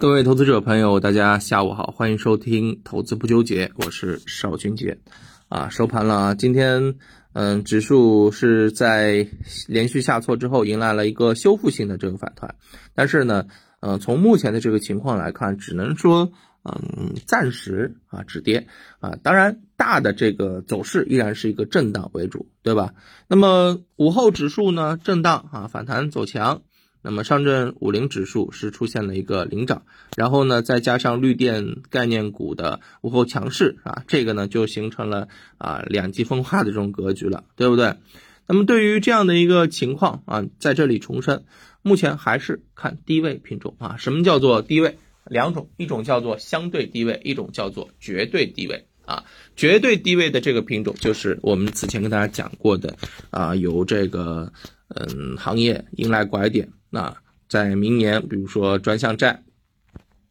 各位投资者朋友，大家下午好，欢迎收听投资不纠结，我是邵军杰。啊，收盘了啊，今天嗯，指数是在连续下挫之后，迎来了一个修复性的这个反弹，但是呢，呃，从目前的这个情况来看，只能说嗯，暂时啊止跌啊，当然大的这个走势依然是一个震荡为主，对吧？那么午后指数呢，震荡啊，反弹走强。那么上证五零指数是出现了一个领涨，然后呢，再加上绿电概念股的午后强势啊，这个呢就形成了啊两极分化的这种格局了，对不对？那么对于这样的一个情况啊，在这里重申，目前还是看低位品种啊。什么叫做低位？两种，一种叫做相对低位，一种叫做绝对低位啊。绝对低位的这个品种，就是我们此前跟大家讲过的啊，由这个嗯行业迎来拐点。那在明年，比如说专项债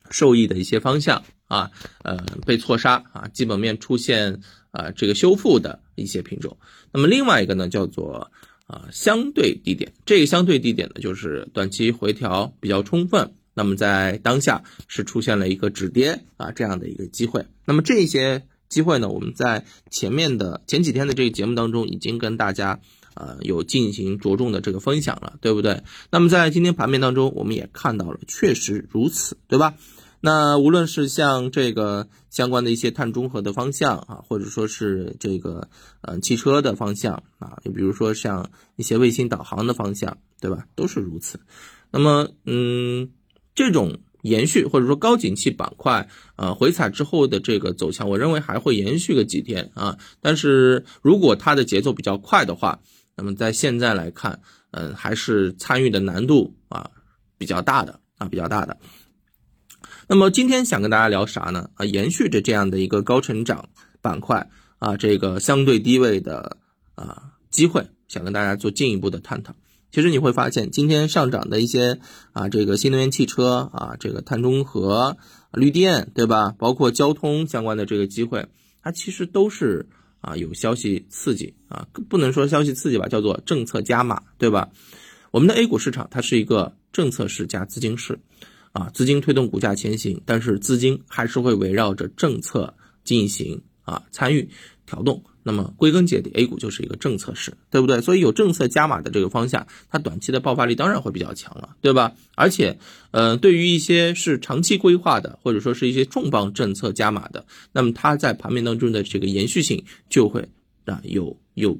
受益的一些方向啊，呃，被错杀啊，基本面出现啊这个修复的一些品种。那么另外一个呢，叫做啊相对低点。这个相对低点呢，就是短期回调比较充分。那么在当下是出现了一个止跌啊这样的一个机会。那么这些机会呢，我们在前面的前几天的这个节目当中已经跟大家。呃，有进行着重的这个分享了，对不对？那么在今天盘面当中，我们也看到了，确实如此，对吧？那无论是像这个相关的一些碳中和的方向啊，或者说是这个呃汽车的方向啊，你比如说像一些卫星导航的方向，对吧？都是如此。那么，嗯，这种延续或者说高景气板块呃回踩之后的这个走强，我认为还会延续个几天啊。但是如果它的节奏比较快的话，那么在现在来看，嗯，还是参与的难度啊比较大的啊比较大的。那么今天想跟大家聊啥呢？啊，延续着这样的一个高成长板块啊，这个相对低位的啊机会，想跟大家做进一步的探讨。其实你会发现，今天上涨的一些啊，这个新能源汽车啊，这个碳中和、绿电，对吧？包括交通相关的这个机会，它其实都是。啊，有消息刺激啊，不能说消息刺激吧，叫做政策加码，对吧？我们的 A 股市场它是一个政策市加资金市，啊，资金推动股价前行，但是资金还是会围绕着政策进行啊参与调动。那么归根结底，A 股就是一个政策市，对不对？所以有政策加码的这个方向，它短期的爆发力当然会比较强了，对吧？而且，呃，对于一些是长期规划的，或者说是一些重磅政策加码的，那么它在盘面当中的这个延续性就会啊有有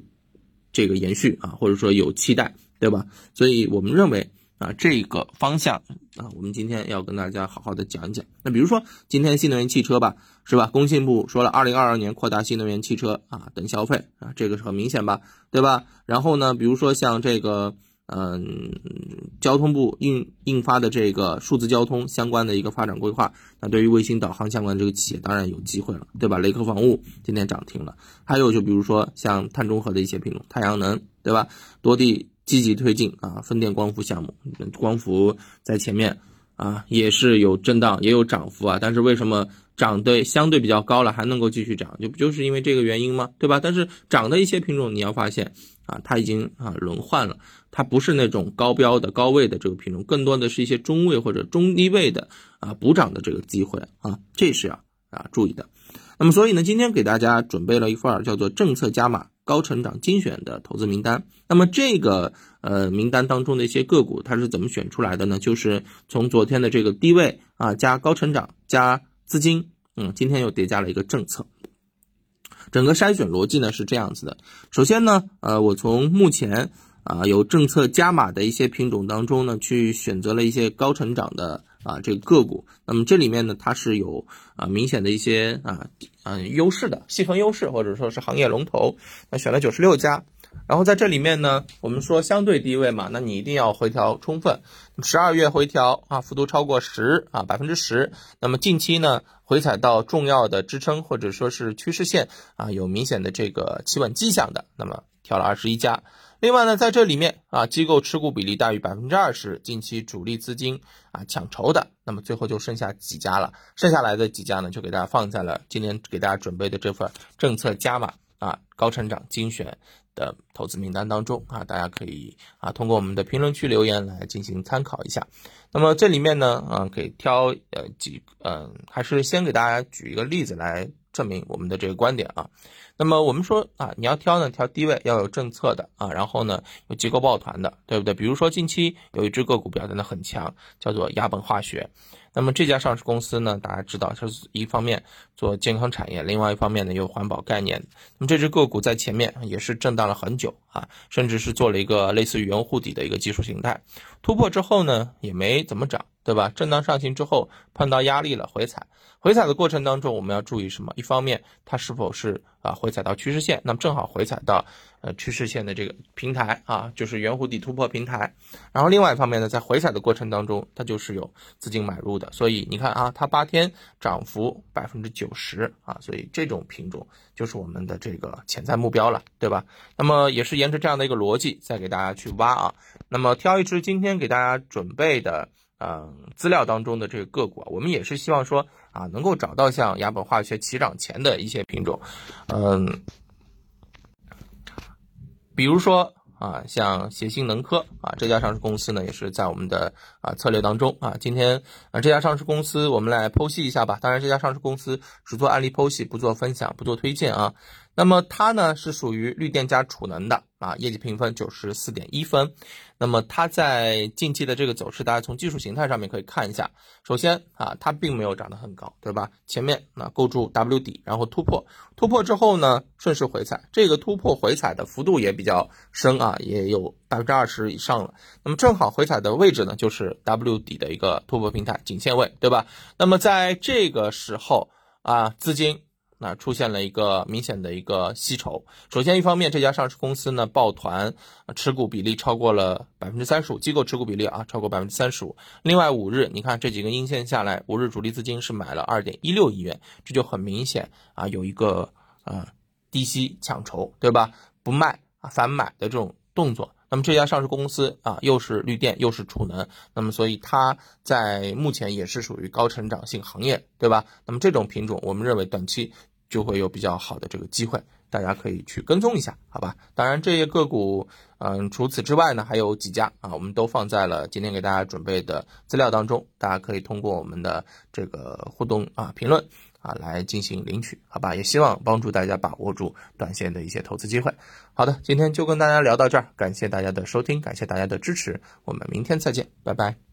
这个延续啊，或者说有期待，对吧？所以我们认为。啊，这个方向啊，我们今天要跟大家好好的讲一讲。那比如说今天新能源汽车吧，是吧？工信部说了，二零二二年扩大新能源汽车啊等消费啊，这个是很明显吧，对吧？然后呢，比如说像这个，嗯，交通部印印发的这个数字交通相关的一个发展规划，那对于卫星导航相关的这个企业当然有机会了，对吧？雷克防务今天涨停了，还有就比如说像碳中和的一些品种，太阳能，对吧？多地。积极推进啊，风电光伏项目，光伏在前面啊，也是有震荡，也有涨幅啊。但是为什么涨的相对比较高了，还能够继续涨？就不就是因为这个原因吗？对吧？但是涨的一些品种，你要发现啊，它已经啊轮换了，它不是那种高标的高位的这个品种，更多的是一些中位或者中低位的啊补涨的这个机会啊，这是要啊注意的。那么所以呢，今天给大家准备了一份叫做政策加码。高成长精选的投资名单，那么这个呃名单当中的一些个股，它是怎么选出来的呢？就是从昨天的这个低位啊加高成长加资金，嗯，今天又叠加了一个政策。整个筛选逻辑呢是这样子的，首先呢，呃，我从目前啊有政策加码的一些品种当中呢，去选择了一些高成长的。啊，这个个股，那么这里面呢，它是有啊明显的一些啊嗯优势的细分优势，或者说是行业龙头，那选了九十六家，然后在这里面呢，我们说相对低位嘛，那你一定要回调充分，十二月回调啊幅度超过十啊百分之十，那么近期呢回踩到重要的支撑或者说是趋势线啊有明显的这个企稳迹象的，那么调了二十一家。另外呢，在这里面啊，机构持股比例大于百分之二十，近期主力资金啊抢筹的，那么最后就剩下几家了。剩下来的几家呢，就给大家放在了今天给大家准备的这份政策加码啊高成长精选的投资名单当中啊，大家可以啊通过我们的评论区留言来进行参考一下。那么这里面呢，啊，给挑呃几嗯，还是先给大家举一个例子来证明我们的这个观点啊。那么我们说啊，你要挑呢，挑低位要有政策的啊，然后呢有结构抱团的，对不对？比如说近期有一只个股表现的很强，叫做亚本化学。那么这家上市公司呢，大家知道它是一方面做健康产业，另外一方面呢有环保概念。那么这只个股在前面也是震荡了很久啊，甚至是做了一个类似于圆弧底的一个技术形态，突破之后呢也没怎么涨。对吧？震荡上行之后碰到压力了，回踩。回踩的过程当中，我们要注意什么？一方面，它是否是啊回踩到趋势线？那么正好回踩到呃趋势线的这个平台啊，就是圆弧底突破平台。然后另外一方面呢，在回踩的过程当中，它就是有资金买入的。所以你看啊，它八天涨幅百分之九十啊，所以这种品种就是我们的这个潜在目标了，对吧？那么也是沿着这样的一个逻辑，再给大家去挖啊。那么挑一只今天给大家准备的。嗯，资料当中的这个个股啊，我们也是希望说啊，能够找到像亚本化学起涨前的一些品种，嗯，比如说啊，像协鑫能科啊这家上市公司呢，也是在我们的啊策略当中啊。今天啊这家上市公司我们来剖析一下吧。当然，这家上市公司只做案例剖析，不做分享，不做推荐啊。那么它呢是属于绿电加储能的啊，业绩评分九十四点一分。那么它在近期的这个走势，大家从技术形态上面可以看一下。首先啊，它并没有涨得很高，对吧？前面啊构筑 W 底，然后突破，突破之后呢顺势回踩，这个突破回踩的幅度也比较深啊，也有百分之二十以上了。那么正好回踩的位置呢，就是 W 底的一个突破平台颈线位，对吧？那么在这个时候啊，资金。那出现了一个明显的一个吸筹。首先，一方面，这家上市公司呢抱团持股比例超过了百分之三十五，机构持股比例啊超过百分之三十五。另外，五日你看这几个阴线下来，五日主力资金是买了二点一六亿元，这就很明显啊有一个呃低吸抢筹，对吧？不卖啊反买的这种动作。那么这家上市公司啊，又是绿电又是储能，那么所以它在目前也是属于高成长性行业，对吧？那么这种品种，我们认为短期就会有比较好的这个机会，大家可以去跟踪一下，好吧？当然这些个股，嗯，除此之外呢，还有几家啊，我们都放在了今天给大家准备的资料当中，大家可以通过我们的这个互动啊评论。啊，来进行领取，好吧？也希望帮助大家把握住短线的一些投资机会。好的，今天就跟大家聊到这儿，感谢大家的收听，感谢大家的支持，我们明天再见，拜拜。